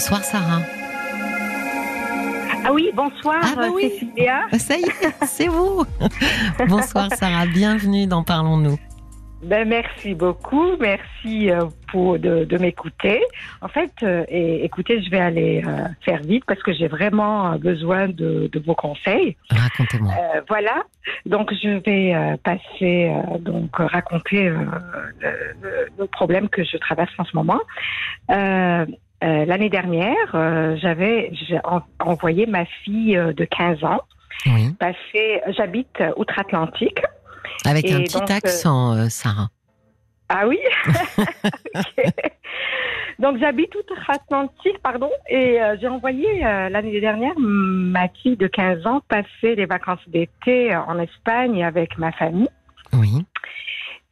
Bonsoir Sarah. Ah oui, bonsoir Ah bah oui. Cécilia. Ça y est, c'est vous. Bonsoir Sarah, bienvenue dans Parlons-nous. Ben, merci beaucoup, merci euh, pour de, de m'écouter. En fait, euh, et, écoutez, je vais aller euh, faire vite parce que j'ai vraiment besoin de, de vos conseils. Racontez-moi. Voilà, donc je vais passer donc raconter le problème que je traverse en ce moment. Euh, L'année dernière, euh, j'avais en- envoyé ma fille euh, de 15 ans Oui. passer. J'habite outre-Atlantique. Avec Et un petit donc, accent, Sarah. Ah oui? Donc j'habite outre-Atlantique, pardon, et euh, j'ai envoyé euh, l'année dernière ma fille de 15 ans passer les vacances d'été en Espagne avec ma famille. Oui.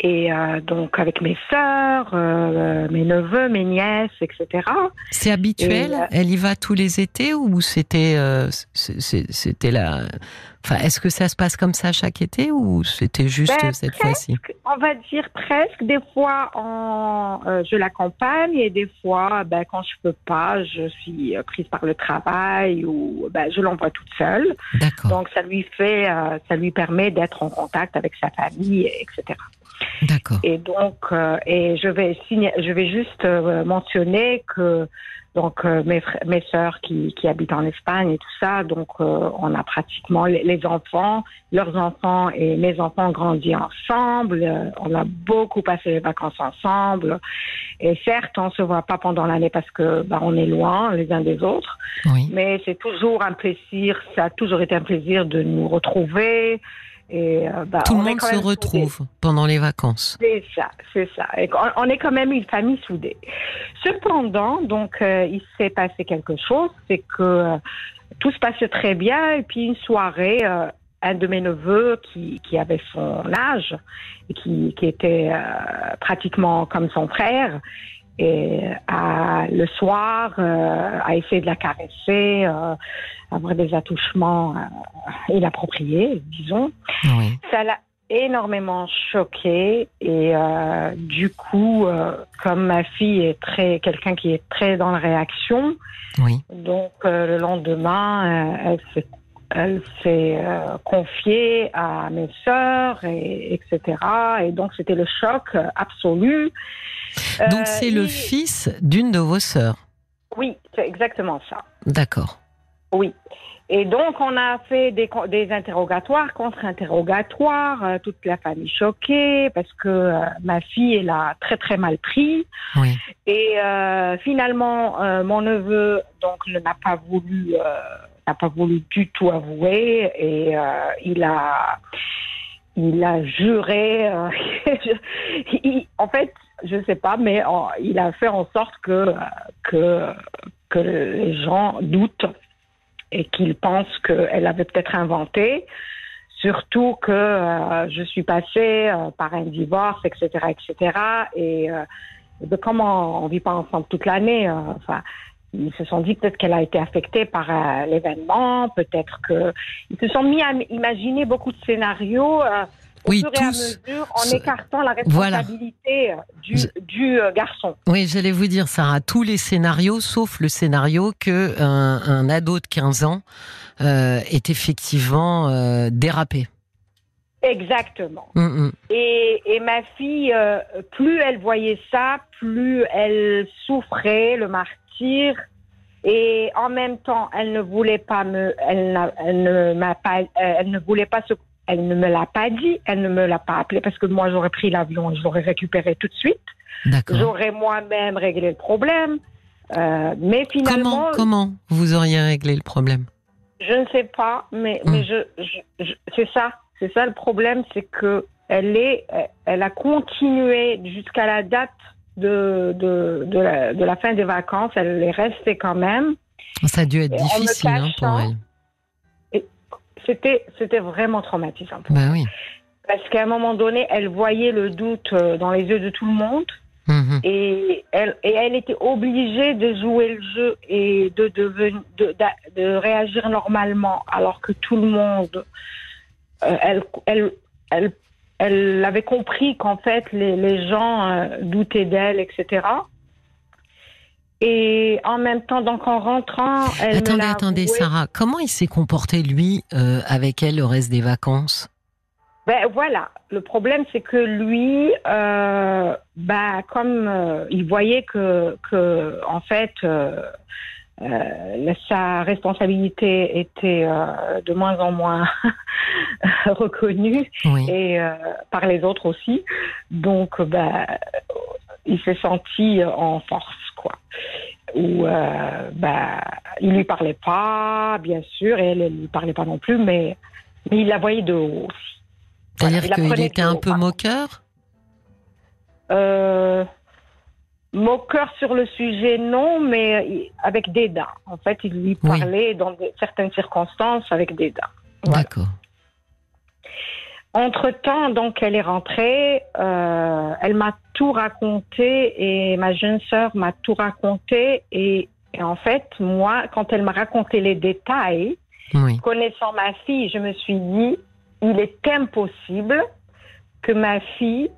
Et euh, donc avec mes sœurs, euh, mes neveux, mes nièces, etc. C'est habituel? Et, euh, Elle y va tous les étés ou c'était c'était la Enfin, est-ce que ça se passe comme ça chaque été ou c'était juste Ben, cette fois-ci? On va dire presque. Des fois, euh, je l'accompagne et des fois, ben, quand je peux pas, je suis prise par le travail ou ben, je l'envoie toute seule. D'accord, Donc ça lui fait, ça lui permet d'être en contact avec sa famille, etc. d'accord. Et donc, euh, et je vais je vais juste euh, mentionner que donc euh, mes frères, mes sœurs qui, qui habitent en Espagne et tout ça, donc euh, on a pratiquement les, les enfants, leurs enfants et mes enfants ont grandi ensemble. euh, on a beaucoup passé les vacances ensemble. Et certes, on se voit pas pendant l'année parce que bah, on est loin les uns des autres. Oui. Mais c'est toujours un plaisir, ça a toujours été un plaisir de nous retrouver. Et, euh, bah, Tout le monde se soudés. retrouve pendant les vacances. C'est ça, c'est ça. Et on, on est quand même une famille soudée. Cependant, donc, euh, il s'est passé quelque chose, c'est que euh, tout se passait très bien. Et puis une soirée, euh, un de mes neveux qui, qui avait son âge et qui, qui était pratiquement comme son frère, et a, le soir euh, a essayé de la caresser, euh, avoir des attouchements euh, inappropriés, disons Oui. ça l'a énormément choquée et euh, du coup, euh, comme ma fille est très quelqu'un qui est très dans la réaction, Oui. donc euh, le lendemain, euh, elle s'est elle s'est euh, confiée à mes sœurs et etc. Et donc c'était le choc absolu. Donc Euh, c'est le il- fils d'une de vos sœurs. Oui, c'est exactement ça. D'accord. Oui. Et donc, on a fait des, interrogatoires, contre-interrogatoires, euh, toute la famille choquée, parce que ma fille, elle a très, très mal pris. Oui. Et finalement, mon neveu, donc, ne n'a pas voulu, n'a pas voulu du tout avouer, et euh, il a, il a juré. euh, en fait, je sais pas, mais il a fait en sorte que que que les gens doutent et qu'ils pensent qu'elle avait peut-être inventé. Surtout que euh, je suis passée par un divorce, etc., etc. Et comment on vit pas ensemble toute l'année. enfin, ils se sont dit peut-être qu'elle a été affectée par euh, l'événement, peut-être que ils se sont mis à imaginer beaucoup de scénarios euh, au Oui, fur et à mesure en Ce- écartant la responsabilité euh, du, euh, garçon. Oui, j'allais vous dire, Sarah, tous les scénarios, sauf le scénario que un, un ado de 15 ans est effectivement dérapé. Exactement. Hum, hum. Et, et ma fille, euh, plus elle voyait ça, plus elle souffrait, le martyr. Et en même temps, elle ne voulait pas me, elle, ne m'a pas, euh, elle ne voulait pas se, elle ne me l'a pas dit, elle ne me l'a pas appelé parce que moi j'aurais pris l'avion et je l'aurais récupéré tout de suite. J'aurais moi-même réglé le problème. Euh, mais finalement, Comment, comment vous auriez réglé le problème? Je ne sais pas, mais, mais je, je- je- c'est ça, c'est ça le problème, c'est que elle est, elle a continué jusqu'à la date de, de, de, la, de la fin des vacances, elle est restée quand même. Ça a dû être Et difficile hein, pour elle. C'était, c'était vraiment traumatisant. pour elle. oui. Parce qu'à un moment donné, elle voyait le doute euh, dans les yeux de tout le monde. Mhm. Et elle, et elle était obligée de jouer le jeu et de, de, de réagir normalement, alors que tout le monde, euh, elle, elle, elle, elle avait compris qu'en fait les, les gens euh, doutaient d'elle, etc. Et en même temps, donc en rentrant, elle attendez, me attendez, avoué. Sarah, comment il s'est comporté lui euh, avec elle le reste des vacances? Ben voilà, le problème c'est que lui, euh, bah comme euh, il voyait que, que en fait euh, euh, sa responsabilité était euh, de moins en moins reconnue Oui. et euh, par les autres aussi, donc bah il s'est senti en force quoi. Où euh, bah il lui parlait pas, bien sûr, et elle, elle lui parlait pas non plus, mais mais il la voyait de haut aussi. C'est-à-dire Voilà, qu'il était un peu moqueur? Euh, moqueur sur le sujet, non, mais il- avec dédain. En fait, il lui Oui. parlait dans de- certaines circonstances avec dédain. Voilà. D'accord. Entre-temps, donc, elle est rentrée, euh, elle m'a tout raconté et ma jeune sœur m'a tout raconté. Et, et en fait, moi, quand elle m'a raconté les détails, Oui. connaissant ma fille, je me suis dit, il est impossible que ma fille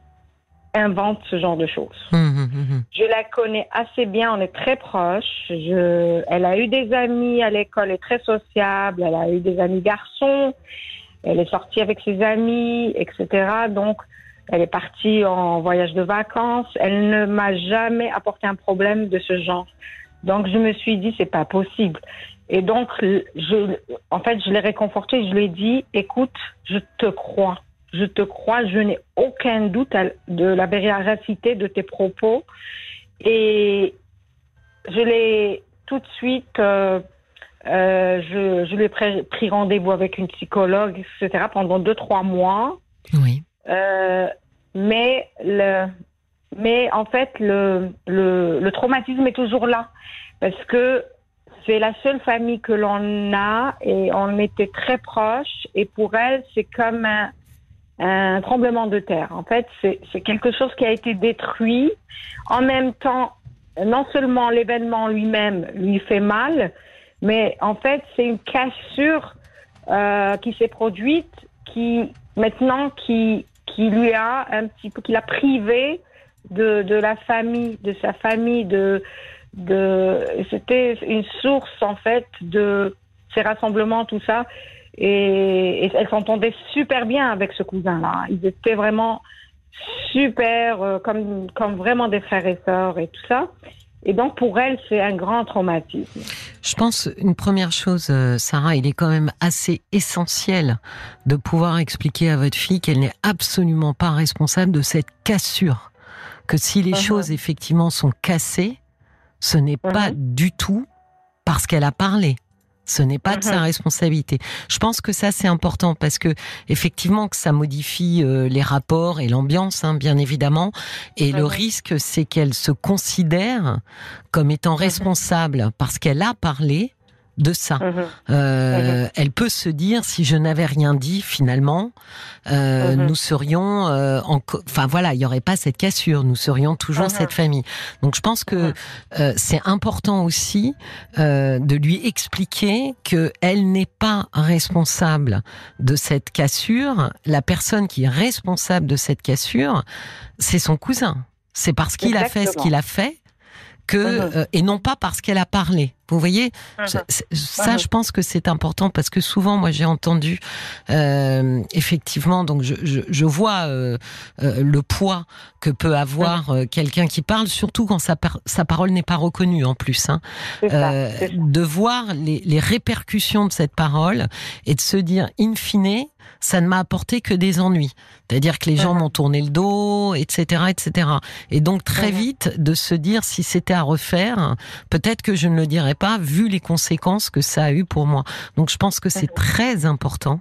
invente ce genre de choses. Hum, hum, hum. Je la connais assez bien, on est très proches. Je, elle a eu des amis à l'école, elle est très sociable, elle a eu des amis garçons, elle est sortie avec ses amis, etc. Donc, elle est partie en voyage de vacances. Elle ne m'a jamais apporté un problème de ce genre. Donc, je me suis dit, c'est pas possible. Et donc, je, en fait, je l'ai réconfortée, je lui ai dit, écoute, je te crois. Je te crois, je n'ai aucun doute de la véracité de tes propos. Et je l'ai tout de suite, euh, euh, je, je lui ai pris, pris rendez-vous avec une psychologue, etc., pendant deux, trois mois. Oui. Euh, mais, le, mais en fait, le, le, le traumatisme est toujours là. Parce que c'est la seule famille que l'on a et on était très proches. Et pour elle, c'est comme un, un tremblement de terre. En fait, c'est quelque chose qui a été détruit. En même temps, non seulement l'événement lui-même lui fait mal, mais en fait, c'est une cassure euh, qui s'est produite, qui maintenant qui qui lui a un petit peu, qui l'a privé de de la famille, de sa famille, de de. C'était une source en fait de ces rassemblements, tout ça. Et, et elle s'entendait super bien avec ce cousin-là. Ils étaient vraiment super, euh, comme, comme vraiment des frères et sœurs et tout ça. Et donc pour elle, c'est un grand traumatisme. Je pense une première chose, euh, Sarah, il est quand même assez essentiel de pouvoir expliquer à votre fille qu'elle n'est absolument pas responsable de cette cassure. Que si les Mhm. choses effectivement sont cassées, ce n'est pas du tout parce qu'elle a parlé. Ce n'est pas de sa Mhm. responsabilité. Je pense que ça c'est important parce que effectivement que ça modifie euh, les rapports et l'ambiance, hein, bien évidemment. Et le Mhm. risque c'est qu'elle se considère comme étant responsable parce qu'elle a parlé de ça. Mhm. Euh, Elle peut se dire si je n'avais rien dit finalement, euh, Mhm. nous serions, euh, en enfin voilà, il y aurait pas cette cassure, nous serions toujours Mhm. cette famille. Donc je pense que Mhm. c'est important aussi de lui expliquer que elle n'est pas responsable de cette cassure. La personne qui est responsable de cette cassure, c'est son cousin. C'est parce qu'il a fait ce qu'il a fait que euh, et non pas parce qu'elle a parlé. Vous voyez, ça, je pense que c'est important parce que souvent, moi, j'ai entendu euh, effectivement, donc je, je, je vois euh, euh, le poids que peut avoir euh, quelqu'un qui parle, surtout quand sa, par- sa parole n'est pas reconnue en plus. Hein, ça. de voir les, les répercussions de cette parole et de se dire, in fine, ça ne m'a apporté que des ennuis. C'est-à-dire que les gens m'ont tourné le dos, etc., etc. Et donc très vite de se dire, si c'était à refaire, peut-être que je ne le dirais pas, vu les conséquences que ça a eu pour moi. Donc je pense que c'est très important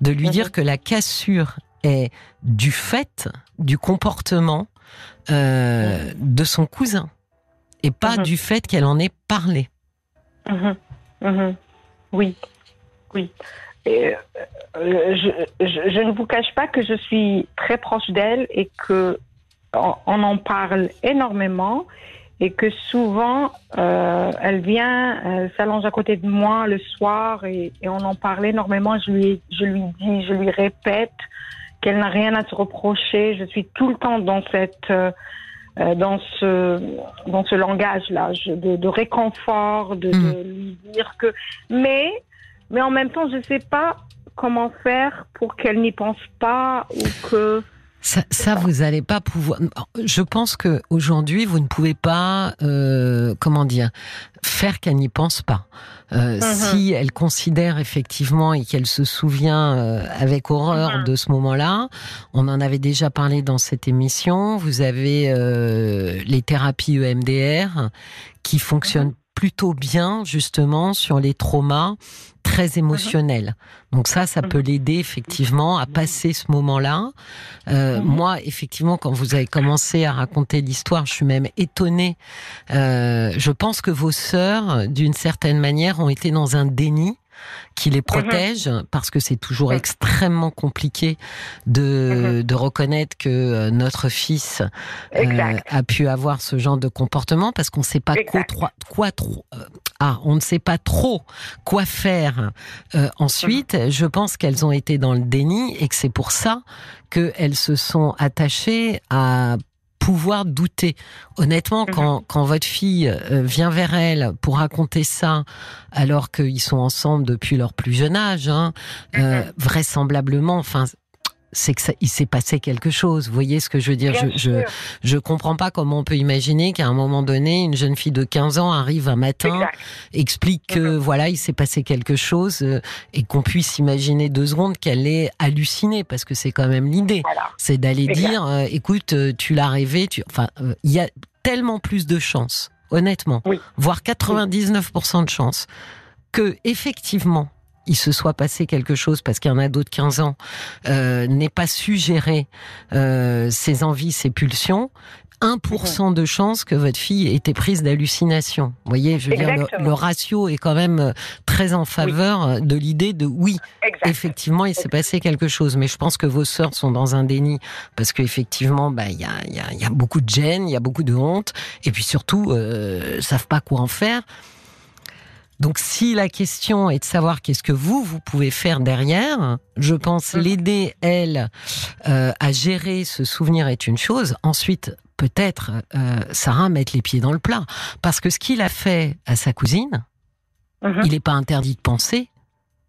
de lui dire que la cassure est du fait du comportement euh, de son cousin et pas Mhm. du fait qu'elle en ait parlé. Mhm. Mhm. Oui, oui. Et, euh, je, je, je ne vous cache pas que je suis très proche d'elle et que on, on en parle énormément et que souvent euh, elle vient, elle s'allonge à côté de moi le soir et, et on en parle énormément. Je lui, je lui dis, je lui répète qu'elle n'a rien à se reprocher. Je suis tout le temps dans cette euh, euh, dans ce dans ce langage-là, de, de, réconfort, de, de, Mm. lui dire que. Mais mais en même temps, je sais pas comment faire pour qu'elle n'y pense pas ou que. Ça, ça vous allez pas pouvoir. Je pense que aujourd'hui, vous ne pouvez pas, euh, comment dire, faire qu'elle n'y pense pas. Euh, Mhm. Si elle considère effectivement et qu'elle se souvient euh, avec horreur Mhm. de ce moment-là, on en avait déjà parlé dans cette émission. Vous avez les thérapies EMDR qui fonctionnent. Plutôt bien justement sur les traumas très émotionnels. Donc ça, ça Mhm. peut l'aider effectivement à passer ce moment-là. Euh, Mhm. Moi, effectivement, quand vous avez commencé à raconter l'histoire, je suis même étonnée. Euh, je pense que vos sœurs, d'une certaine manière, ont été dans un déni qui les protège parce que c'est toujours Mhm. extrêmement compliqué de, de reconnaître que euh, notre fils euh, a pu avoir ce genre de comportement parce qu'on ne sait pas quoi, quoi trop euh, ah on ne sait pas trop quoi faire euh, ensuite. Mhm. je pense qu'elles ont été dans le déni et que c'est pour ça qu'elles se sont attachées à pouvoir douter. Honnêtement, Mhm. quand, quand votre fille euh, vient vers elle pour raconter ça, alors qu'ils sont ensemble depuis leur plus jeune âge, hein, euh, Mhm. vraisemblablement, enfin, c'est que ça, il s'est passé quelque chose. Vous voyez ce que je veux dire? Bien je, je, sûr. je comprends pas comment on peut imaginer qu'à un moment donné, une jeune fille de 15 ans arrive un matin, Exact. explique que Mhm. voilà, il s'est passé quelque chose euh, et qu'on puisse imaginer deux secondes qu'elle est hallucinée parce que c'est quand même l'idée. Voilà. C'est d'aller dire, euh, écoute, euh, tu l'as rêvé, tu, enfin, euh, il y a tellement plus de chances, honnêtement, Oui. voire 99% de chances que effectivement il se soit passé quelque chose parce qu'un ado de 15 ans euh, n'ait pas su gérer euh, ses envies, ses pulsions. 1% de chance que votre fille ait été prise d'hallucination. Vous voyez, je veux dire, le, ratio est quand même euh, très en faveur euh, de l'idée de oui, effectivement, il s'est passé quelque chose. Mais je pense que vos sœurs sont dans un déni parce qu'effectivement, bah, il y a, y, a, y a beaucoup de gêne, il y a beaucoup de honte, et puis surtout, euh, savent pas quoi en faire. Donc, si la question est de savoir qu'est-ce que vous vous pouvez faire derrière, je pense Mhm. l'aider elle euh, à gérer ce souvenir est une chose. Ensuite, peut-être euh, Sarah mettre les pieds dans le plat, parce que ce qu'il a fait à sa cousine, Mhm. il n'est pas interdit de penser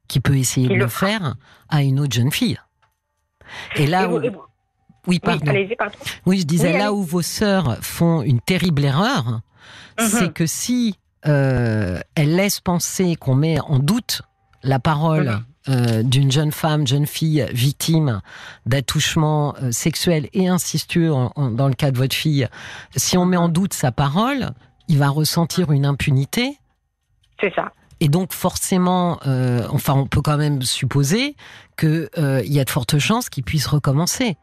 qu'il peut essayer Il de le faire à une autre jeune fille. Et là Et vous- où, et vous- oui, pardon. Oui, je disais Oui, là où vos sœurs font une terrible erreur, Mhm. c'est que si euh, elles laissent penser qu'on met en doute la parole euh, d'une jeune femme, jeune fille victime d'attouchements euh, sexuels et incestueux, en- en- dans le cas de votre fille, si on met en doute sa parole, il va ressentir une impunité. C'est ça. Et donc forcément, euh, enfin, on peut quand même supposer que euh, il y a de fortes chances qu'il puisse recommencer,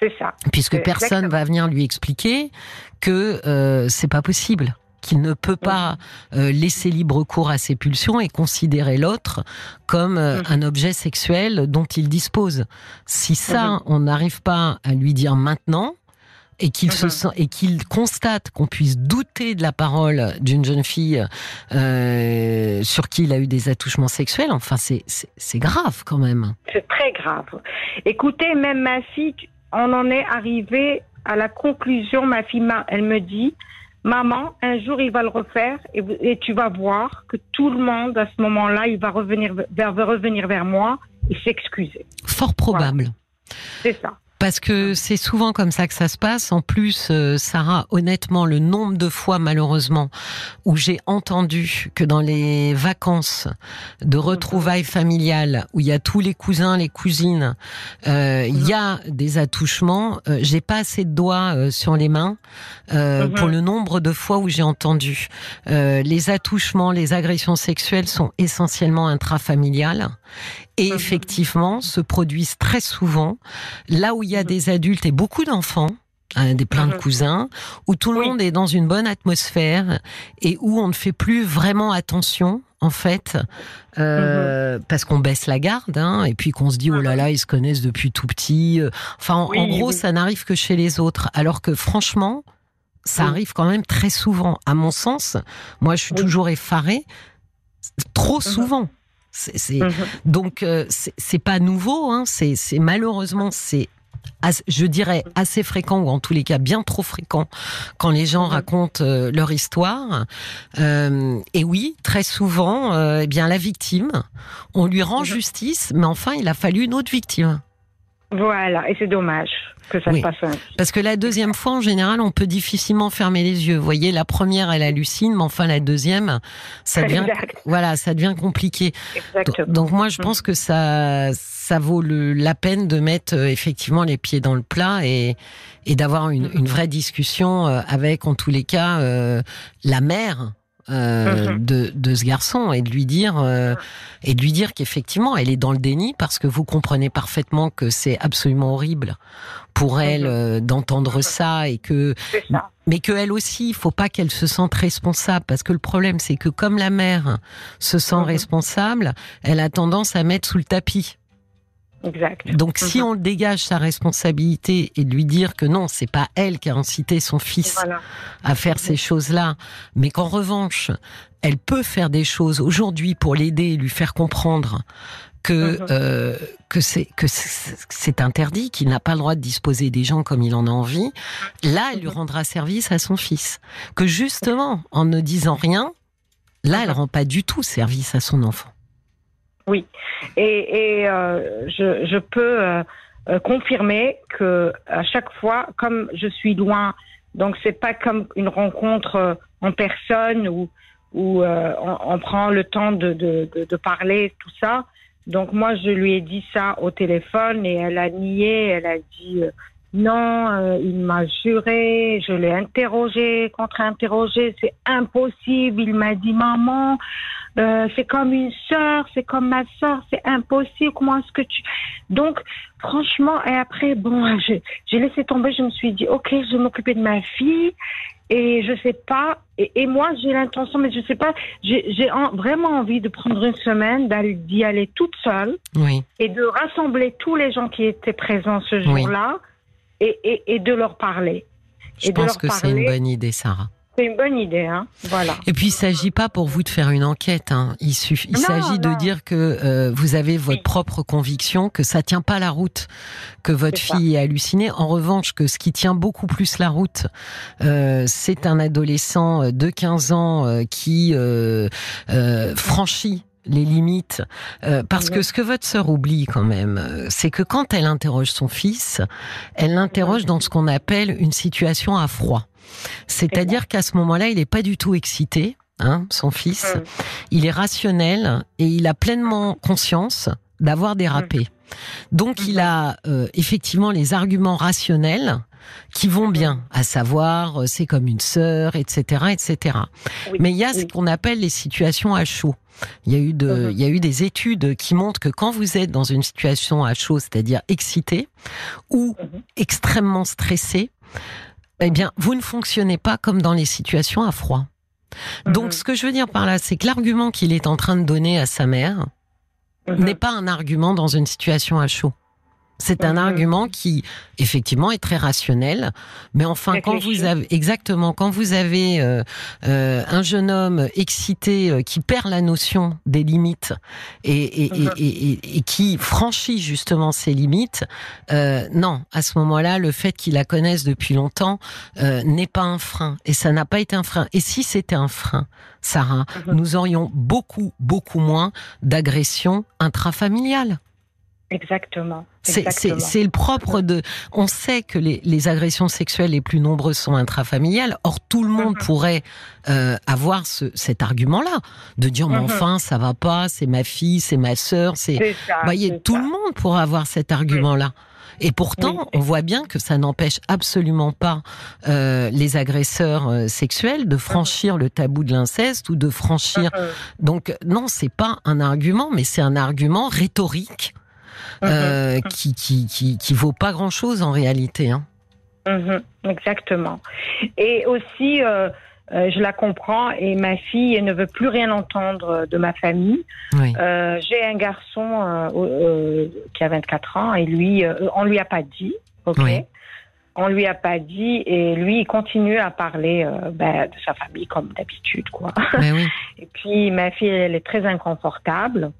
C'est ça. puisque personne exactement. va venir lui expliquer que c'est pas possible, qu'il ne peut pas euh, laisser libre cours à ses pulsions et considérer l'autre comme euh, Mhm. un objet sexuel dont il dispose. Si ça, on n'arrive pas à lui dire maintenant. Et qu'il se Mhm. sent et qu'il constate qu'on puisse douter de la parole d'une jeune fille euh, sur qui il a eu des attouchements sexuels, enfin c'est c'est c'est grave quand même. C'est très grave. Écoutez, même ma fille, on en est arrivé à la conclusion. Ma fille, elle me dit, maman, un jour il va le refaire et, tu vas voir que tout le monde à ce moment-là, il va revenir vers, va revenir vers moi et s'excuser. Fort probable. C'est ça. Parce que c'est souvent comme ça que ça se passe. En plus, euh, Sarah, honnêtement, le nombre de fois, malheureusement, où j'ai entendu que dans les vacances de retrouvailles familiales, où il y a tous les cousins, les cousines, euh, il y a des attouchements, euh, j'ai pas assez de doigts euh, sur les mains euh, pour le nombre de fois où j'ai entendu. Euh, les attouchements, les agressions sexuelles sont essentiellement intrafamiliales et Mhm. effectivement se produisent très souvent là où il y a des adultes et beaucoup d'enfants, hein, des plein de Mhm. cousins, où tout le Oui. monde est dans une bonne atmosphère et où on ne fait plus vraiment attention. En fait, euh, parce qu'on baisse la garde, hein, et puis qu'on se dit oh là là, ils se connaissent depuis tout petit. euh, Enfin, en, Oui, en gros, oui. ça n'arrive que chez les autres, alors que franchement, ça Oui. arrive quand même très souvent. À mon sens, moi, je suis toujours effarée. Trop Mhm. souvent. C'est, Mhm. donc euh, c'est pas nouveau, hein, c'est c'est- malheureusement c'est je dirais assez fréquent ou en tous les cas bien trop fréquent quand les gens mhm. racontent euh, leur histoire. Euh, et oui, très souvent, eh bien la victime, on lui rend mhm. justice, mais enfin il a fallu une autre victime. Voilà, et c'est dommage que ça se passe ainsi. Parce que la deuxième fois, en général, on peut difficilement fermer les yeux. Vous voyez, la première, elle hallucine, mais enfin la deuxième, ça devient, voilà, ça devient compliqué. Exactement. Donc moi, je pense que ça, ça vaut le, la peine de mettre euh, effectivement les pieds dans le plat et, et d'avoir une, une, vraie discussion euh, avec, en tous les cas, euh, la mère euh, de, de, ce garçon et de lui dire euh, et de lui dire qu'effectivement elle est dans le déni parce que vous comprenez parfaitement que c'est absolument horrible pour elle mhm. euh, d'entendre ça et que mais que elle aussi il faut pas qu'elle se sente responsable parce que le problème c'est que comme la mère se sent mhm. responsable elle a tendance à mettre sous le tapis Exact. Donc, si mhm. on dégage sa responsabilité et lui dire que non, c'est pas elle qui a incité son fils à faire ces choses-là, mais qu'en revanche, elle peut faire des choses aujourd'hui pour l'aider et lui faire comprendre que mhm. euh, que c'est que c'est interdit, qu'il n'a pas le droit de disposer des gens comme il en a envie. Là, elle lui mhm. rendra service à son fils. Que justement, en ne disant rien, là, elle rend pas du tout service à son enfant. Oui, et, et euh, je, je, peux euh, euh, confirmer que à chaque fois, comme je suis loin, donc c'est pas comme une rencontre en personne où où on, on, prend le temps de, de, de, de, parler tout ça. Donc moi, je lui ai dit ça au téléphone et elle a nié. Elle a dit non, il m'a juré. Je l'ai interrogé, contre-interrogé. C'est impossible. Il m'a dit maman. Euh, c'est comme une sœur, c'est comme ma sœur, c'est impossible. Comment est-ce que tu? Donc, franchement, et après, bon, j'ai laissé tomber. Je me suis dit, ok, je vais m'occuper de ma fille. Et je sais pas. Et, moi, j'ai l'intention, mais je sais pas. J'ai vraiment envie de prendre une semaine, d'y aller, toute seule, oui. et de rassembler tous les gens qui étaient présents ce jour-là, et, et, et, de leur parler. Je pense que c'est une bonne idée, Sarah. C'est une bonne idée, hein. Voilà. Et puis il s'agit pas pour vous de faire une enquête. Hein. Il suffit, il s'agit de dire que euh, vous avez votre propre conviction, que ça tient pas la route, que votre fille est hallucinée. En revanche, que ce qui tient beaucoup plus la route, euh, c'est un adolescent de 15 ans euh, qui franchit les limites, euh, parce que ce que votre sœur oublie quand même, c'est que quand elle interroge son fils, elle l'interroge dans ce qu'on appelle une situation à froid. C'est-à-dire qu'à ce moment-là, il n'est pas du tout excité, hein, son fils. Hum. Il est rationnel et il a pleinement conscience d'avoir dérapé. Hum. Donc il a euh, effectivement les arguments rationnels qui vont bien, à savoir euh, c'est comme une sœur, etc., etc. Mais il y a ce qu'on appelle les situations à chaud. Il y a eu de, hum. il y a eu des études qui montrent que quand vous êtes dans une situation à chaud, c'est-à-dire excité ou extrêmement stressé, eh bien, vous ne fonctionnez pas comme dans les situations à froid. Donc, mhm. ce que je veux dire par là, c'est que l'argument qu'il est en train de donner à sa mère mhm. n'est pas un argument dans une situation à chaud. C'est un mhm. argument qui, effectivement, est très rationnel. Mais enfin, quand vous avez exactement, quand vous avez euh, euh, un jeune homme excité euh, qui perd la notion des limites et, et, mhm. et, et qui franchit justement ses limites, non, à ce moment-là, le fait qu'il la connaisse depuis longtemps n'est pas un frein. Et ça n'a pas été un frein. Et si c'était un frein, Sarah, mhm. nous aurions beaucoup, beaucoup moins d'agressions intrafamiliales. Exactement. C'est le propre de. On sait que les, les, agressions sexuelles les plus nombreuses sont intrafamiliales. Or, tout le monde mhm. pourrait euh, avoir ce, cet argument-là, de dire mais mhm. enfin ça va pas, c'est ma fille, c'est ma sœur, c'est. Voyez, tout le monde pourrait avoir cet argument-là. Et pourtant, on voit bien que ça n'empêche absolument pas euh, les agresseurs euh, sexuels de franchir le tabou de l'inceste ou de franchir. Donc non, c'est pas un argument, mais c'est un argument rhétorique euh, mhm. qui, qui, qui, qui, vaut pas grand chose en réalité. Hein. Mhm. exactement. Et aussi, euh, euh, je la comprends et ma fille ne veut plus rien entendre de ma famille. J'ai un garçon qui a 24 ans et lui, on lui a pas dit, ok. On lui a pas dit et lui il continue à parler ben, de sa famille comme d'habitude quoi. Oui. Et puis ma fille elle est très inconfortable.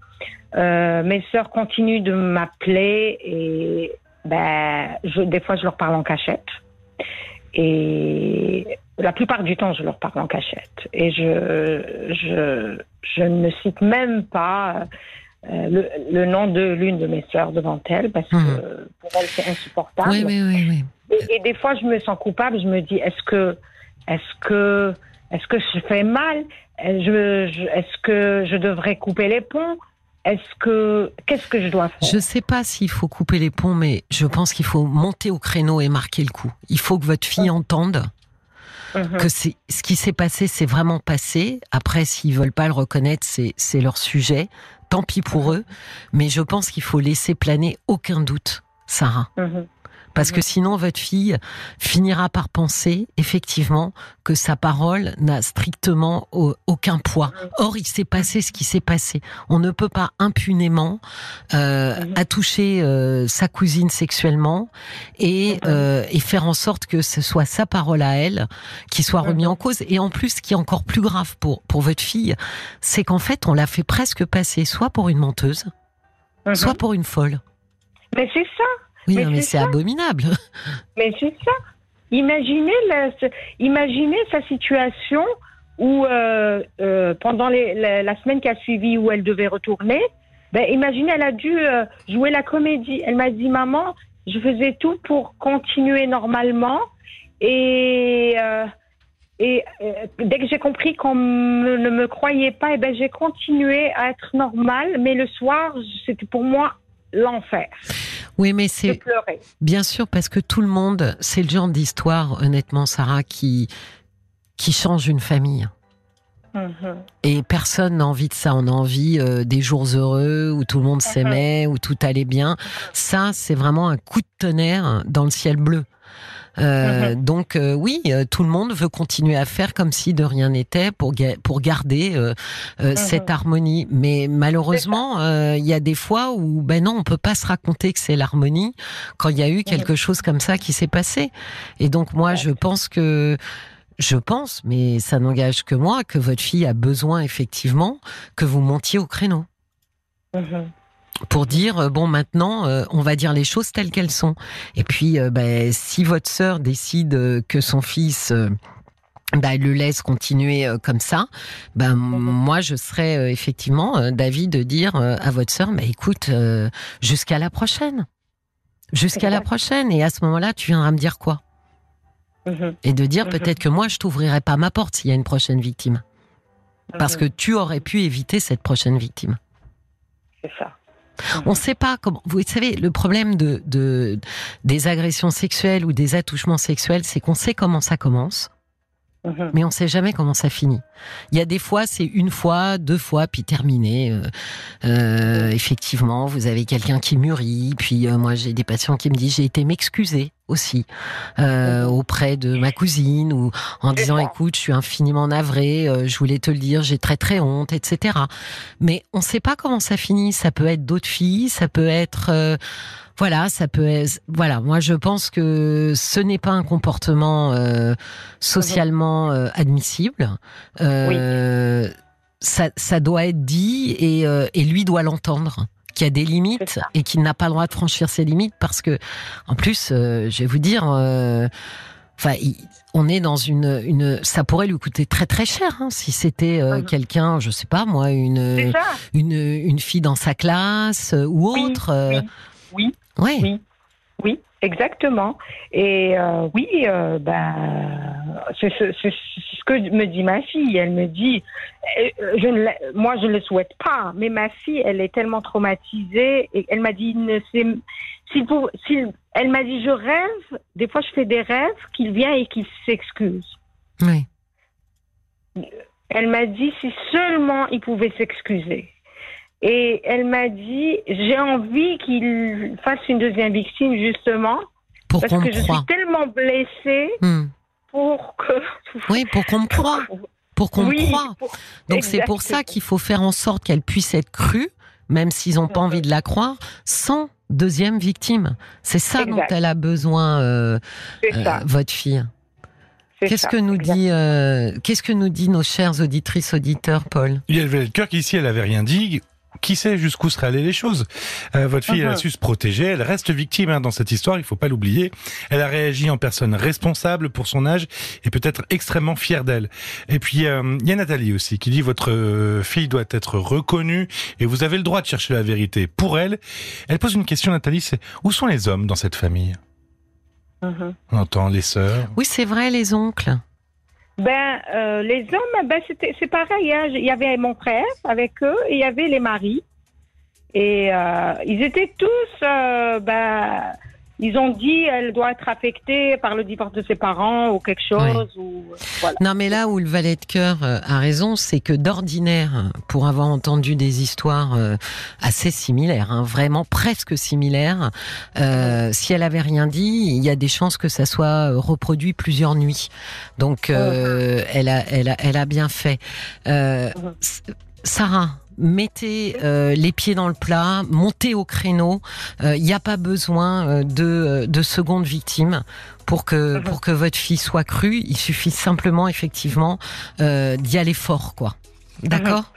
Euh, mes sœurs continuent de m'appeler et ben, je, des fois, je leur parle en cachette. Et la plupart du temps, je leur parle en cachette. Et je, je, je ne cite même pas euh, le, le, nom de l'une de mes sœurs devant elle parce que mmh. pour elle, c'est insupportable. Oui, oui, oui, oui. Et, et, des fois, je me sens coupable. Je me dis, est-ce que, est-ce que, est-ce que je fais mal? Je, je, Est-ce que je devrais couper les ponts? Est-ce que qu'est-ce que je dois faire? Je ne sais pas s'il faut couper les ponts, mais je pense qu'il faut monter au créneau et marquer le coup. Il faut que votre fille entende mhm. que c'est ce qui s'est passé, c'est vraiment passé. Après, s'ils veulent pas le reconnaître, c'est leur sujet. Tant pis pour mhm. eux. Mais je pense qu'il faut laisser planer aucun doute, Sarah. Mhm. Parce que sinon, votre fille finira par penser, effectivement, que sa parole n'a strictement aucun poids. Or, il s'est passé ce qui s'est passé. On ne peut pas impunément euh, attoucher euh, sa cousine sexuellement et, euh, et faire en sorte que ce soit sa parole à elle qui soit remise en cause. Et en plus, ce qui est encore plus grave pour, pour votre fille, c'est qu'en fait, on l'a fait presque passer soit pour une menteuse, soit pour une folle. Mais c'est ça. Oui, mais, c'est abominable. Mais c'est ça. Imaginez, la, imaginez sa situation où, euh, euh, pendant les, la, semaine qui a suivi, où elle devait retourner, ben, imaginez, elle a dû euh, jouer la comédie. Elle m'a dit, maman, je faisais tout pour continuer normalement. Et, et dès que j'ai compris qu'on ne me croyait pas, et eh ben, j'ai continué à être normale. Mais le soir, c'était pour moi l'enfer. Oui, mais c'est bien sûr parce que tout le monde, c'est le genre d'histoire, honnêtement, Sarah, qui qui change une famille. Mhm. Et personne n'a envie de ça. On a envie euh, des jours heureux où tout le monde mhm. s'aimait, où tout allait bien. Ça, c'est vraiment un coup de tonnerre dans le ciel bleu. Euh, mhm. Donc euh, oui, euh, tout le monde veut continuer à faire comme si de rien n'était pour pour garder mhm. cette harmonie. Mais malheureusement, il y a des fois où ben non, on peut pas se raconter que c'est l'harmonie quand il y a eu quelque mhm. chose comme ça qui s'est passé. Et donc moi, je pense que je pense, mais ça n'engage que moi, que votre fille a besoin effectivement que vous montiez au créneau pour dire euh, bon maintenant euh, on va dire les choses telles qu'elles sont et puis euh, ben, si votre sœur décide que son fils bah, le laisse continuer comme ça, ben moi je serais effectivement d'avis de dire à votre sœur, mais écoute, jusqu'à la prochaine, jusqu'à la prochaine, et à ce moment-là, tu viendras me dire quoi? Mhm. Et de dire mhm. peut-être que moi je t'ouvrirai pas ma porte s'il y a une prochaine victime, parce mhm. que tu aurais pu éviter cette prochaine victime. C'est ça. On ne sait pas comment. Vous savez, le problème de, de des agressions sexuelles ou des attouchements sexuels, c'est qu'on sait comment ça commence. Mhm. Mais on sait jamais comment ça finit. Il y a des fois, c'est une fois, deux fois, puis terminé. Euh, euh, effectivement, vous avez quelqu'un qui mûrit. Puis euh, moi, j'ai des patients qui me disent j'ai été m'excuser aussi mhm. auprès de ma cousine ou en disant écoute, je suis infiniment navrée, je voulais te le dire, j'ai très très honte, etc. Mais on ne sait pas comment ça finit. Ça peut être d'autres filles, ça peut être voilà, ça peut. Être, voilà, moi je pense que ce n'est pas un comportement euh, socialement euh, admissible. Euh, ça, ça, doit être dit et, euh, et lui doit l'entendre qu'il y a des limites et qu'il n'a pas le droit de franchir ses limites parce que, en plus, je vais vous dire. Enfin, on est dans une, une, ça pourrait lui coûter très très cher hein, si c'était quelqu'un, je sais pas moi, une, une, une fille dans sa classe ou autre. oui. Oui. Oui. Exactement. Et euh, oui, euh, ben, c'est ce, que me dit ma fille. Elle me dit, euh, je ne, moi je ne le souhaite pas, mais ma fille, elle est tellement traumatisée et elle m'a dit, s'il si, elle m'a dit, je rêve, des fois je fais des rêves qu'il vient et qu'il s'excuse. Oui. Elle m'a dit si seulement il pouvait s'excuser. Et elle m'a dit, j'ai envie qu'il fasse une deuxième victime, justement. Pour parce que je suis tellement blessée hmm. pour que... Oui, pour qu'on me croie. Pour qu'on me croie. Donc c'est pour ça qu'il faut faire en sorte qu'elle puisse être crue, même s'ils n'ont pas envie de la croire, sans deuxième victime. C'est ça dont elle a besoin, euh, euh, votre fille. Qu'est-ce que nous dit, euh, qu'est-ce que nous dit nos chères auditrices auditeurs, Paul? Il y avait le cœur qu'ici elle avait rien dit qui sait jusqu'où seraient allées les choses? Euh, votre fille, elle a Mhm. su se protéger, elle reste victime hein, dans cette histoire, il faut pas l'oublier. Elle a réagi en personne responsable pour son âge et peut-être extrêmement fière d'elle. Et puis, euh, il y a Nathalie aussi qui dit votre euh, fille doit être reconnue et vous avez le droit de chercher la vérité. Pour elle, elle pose une question, Nathalie, c'est où sont les hommes dans cette famille? Mhm. On entend les sœurs. Oui, c'est vrai, les oncles. Ben, euh, les hommes, ben, c'était, c'est pareil. Hein. Il y avait mon frère avec eux et il y avait les maris. Et euh, ils étaient tous, euh, ben, ils ont dit elle doit être affectée par le divorce de ses parents ou quelque chose. Ou, voilà. Non, mais là où le valet de cœur euh, a raison, c'est que d'ordinaire, pour avoir entendu des histoires euh, assez similaires, hein, vraiment presque similaires, euh, si elle avait rien dit, il y a des chances que ça soit reproduit plusieurs nuits. Donc, euh, elle, a, elle, a, elle a bien fait. Euh, Sarah. Mettez euh, les pieds dans le plat, montez au créneau. Il n'y a pas besoin euh, de, euh, de seconde victime pour que Mhm. pour que votre fille soit crue. Il suffit simplement effectivement euh, d'y aller fort, quoi. D'accord?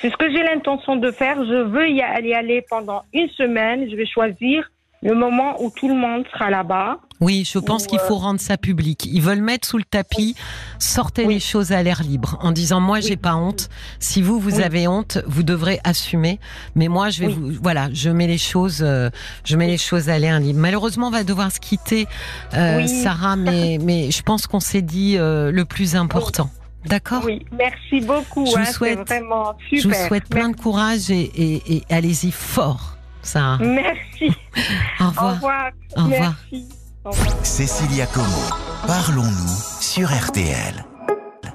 C'est ce que j'ai l'intention de faire. Je veux y aller, aller pendant une semaine. Je vais choisir le moment où tout le monde sera là-bas. Oui, je pense qu'il euh, faut rendre ça public. Ils veulent mettre sous le tapis, sortez Oui. les choses à l'air libre en disant moi j'ai Oui. pas honte. Si vous vous Oui. avez honte, vous devrez assumer. Mais moi je vais vous voilà, je mets les choses euh, je mets les choses à l'air libre. Malheureusement, on va devoir se quitter euh. Sarah mais mais je pense qu'on s'est dit euh, le plus important. D'accord Oui, merci beaucoup. Je vous hein, souhaite- vraiment super. Je vous souhaite plein de courage et, et, et allez-y fort, Sarah. Merci. Au Au revoir. revoir. Au revoir. Merci. Au revoir. Cécilia Como, parlons-nous sur RTL.